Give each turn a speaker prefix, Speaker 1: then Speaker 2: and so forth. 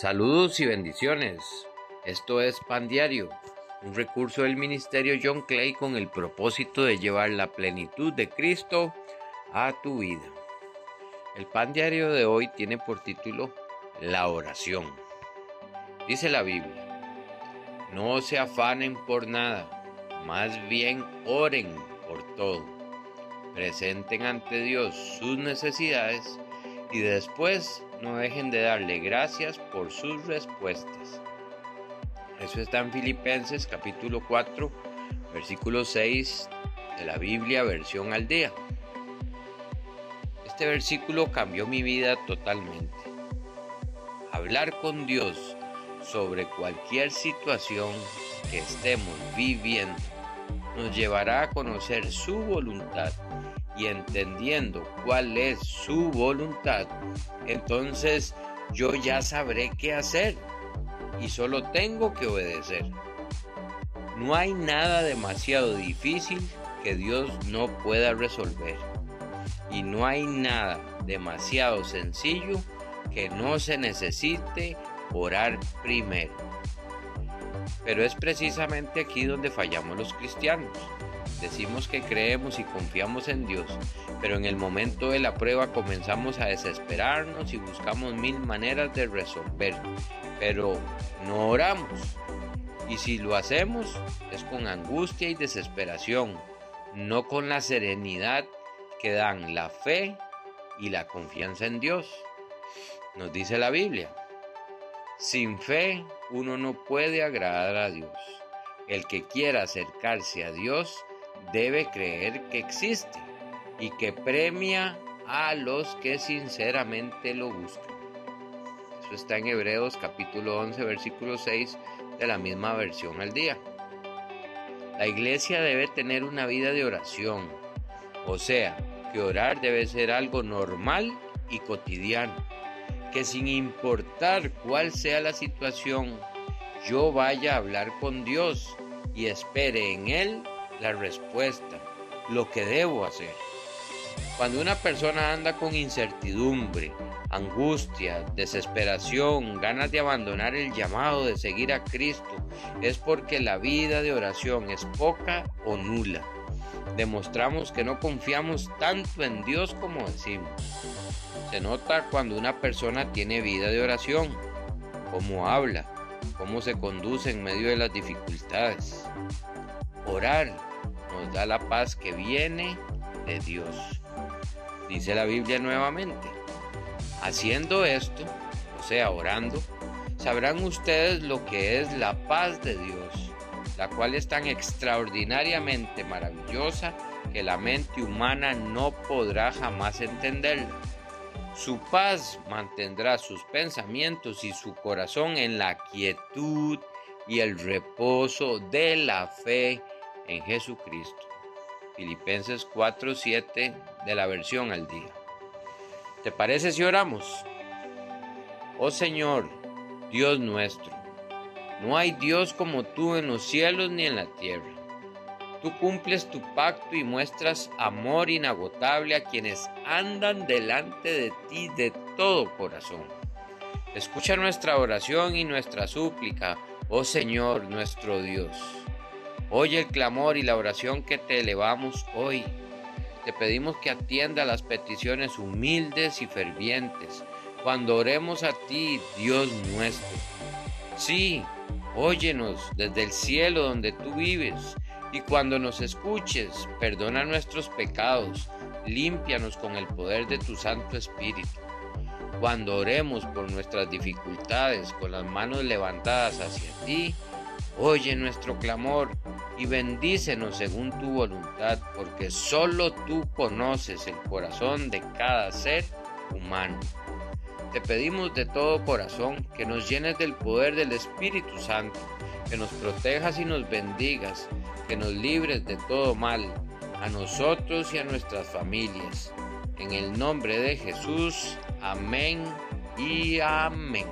Speaker 1: Saludos y bendiciones. Esto es Pan Diario, un recurso del Ministerio John Clay con el propósito de llevar la plenitud de Cristo a tu vida. El Pan Diario de hoy tiene por título La oración. Dice la Biblia, no se afanen por nada, más bien oren por todo. Presenten ante Dios sus necesidades y después no dejen de darle gracias por sus respuestas. Eso está en Filipenses capítulo 4, versículo 6 de la Biblia versión al día. Este versículo cambió mi vida totalmente. Hablar con Dios sobre cualquier situación que estemos viviendo nos llevará a conocer su voluntad y entendiendo cuál es su voluntad, entonces yo ya sabré qué hacer y solo tengo que obedecer. No hay nada demasiado difícil que Dios no pueda resolver. Y no hay nada demasiado sencillo que no se necesite orar primero. Pero es precisamente aquí donde fallamos los cristianos. Decimos que creemos y confiamos en Dios, pero en el momento de la prueba comenzamos a desesperarnos y buscamos mil maneras de resolver, pero no oramos. Y si lo hacemos es con angustia y desesperación, no con la serenidad que dan la fe y la confianza en Dios. Nos dice la Biblia, sin fe uno no puede agradar a Dios. El que quiera acercarse a Dios debe creer que existe y que premia a los que sinceramente lo buscan. Eso está en Hebreos capítulo 11 versículo 6 de la misma versión al día. La iglesia debe tener una vida de oración, o sea, que orar debe ser algo normal y cotidiano, que sin importar cuál sea la situación, yo vaya a hablar con Dios y espere en Él la respuesta, lo que debo hacer. Cuando una persona anda con incertidumbre, angustia, desesperación, ganas de abandonar el llamado de seguir a Cristo, es porque la vida de oración es poca o nula. Demostramos que no confiamos tanto en Dios como decimos. Se nota cuando una persona tiene vida de oración, cómo habla, cómo se conduce en medio de las dificultades. Orar nos da la paz que viene de Dios. Dice la Biblia nuevamente. Haciendo esto, o sea, orando, sabrán ustedes lo que es la paz de Dios, la cual es tan extraordinariamente maravillosa que la mente humana no podrá jamás entenderla. Su paz mantendrá sus pensamientos y su corazón en la quietud y el reposo de la fe en Jesucristo. Filipenses 4:7 de la versión al día. ¿Te parece si oramos? Oh Señor, Dios nuestro, no hay Dios como tú en los cielos ni en la tierra. Tú cumples tu pacto y muestras amor inagotable a quienes andan delante de ti de todo corazón. Escucha nuestra oración y nuestra súplica, oh Señor nuestro Dios. Oye el clamor y la oración que te elevamos hoy. Te pedimos que atienda las peticiones humildes y fervientes cuando oremos a ti, Dios nuestro. Sí, óyenos desde el cielo donde tú vives y cuando nos escuches, perdona nuestros pecados, límpianos con el poder de tu Santo Espíritu. Cuando oremos por nuestras dificultades con las manos levantadas hacia ti, Oye nuestro clamor y bendícenos según tu voluntad, porque solo tú conoces el corazón de cada ser humano. Te pedimos de todo corazón que nos llenes del poder del Espíritu Santo, que nos protejas y nos bendigas, que nos libres de todo mal, a nosotros y a nuestras familias. En el nombre de Jesús, amén y amén.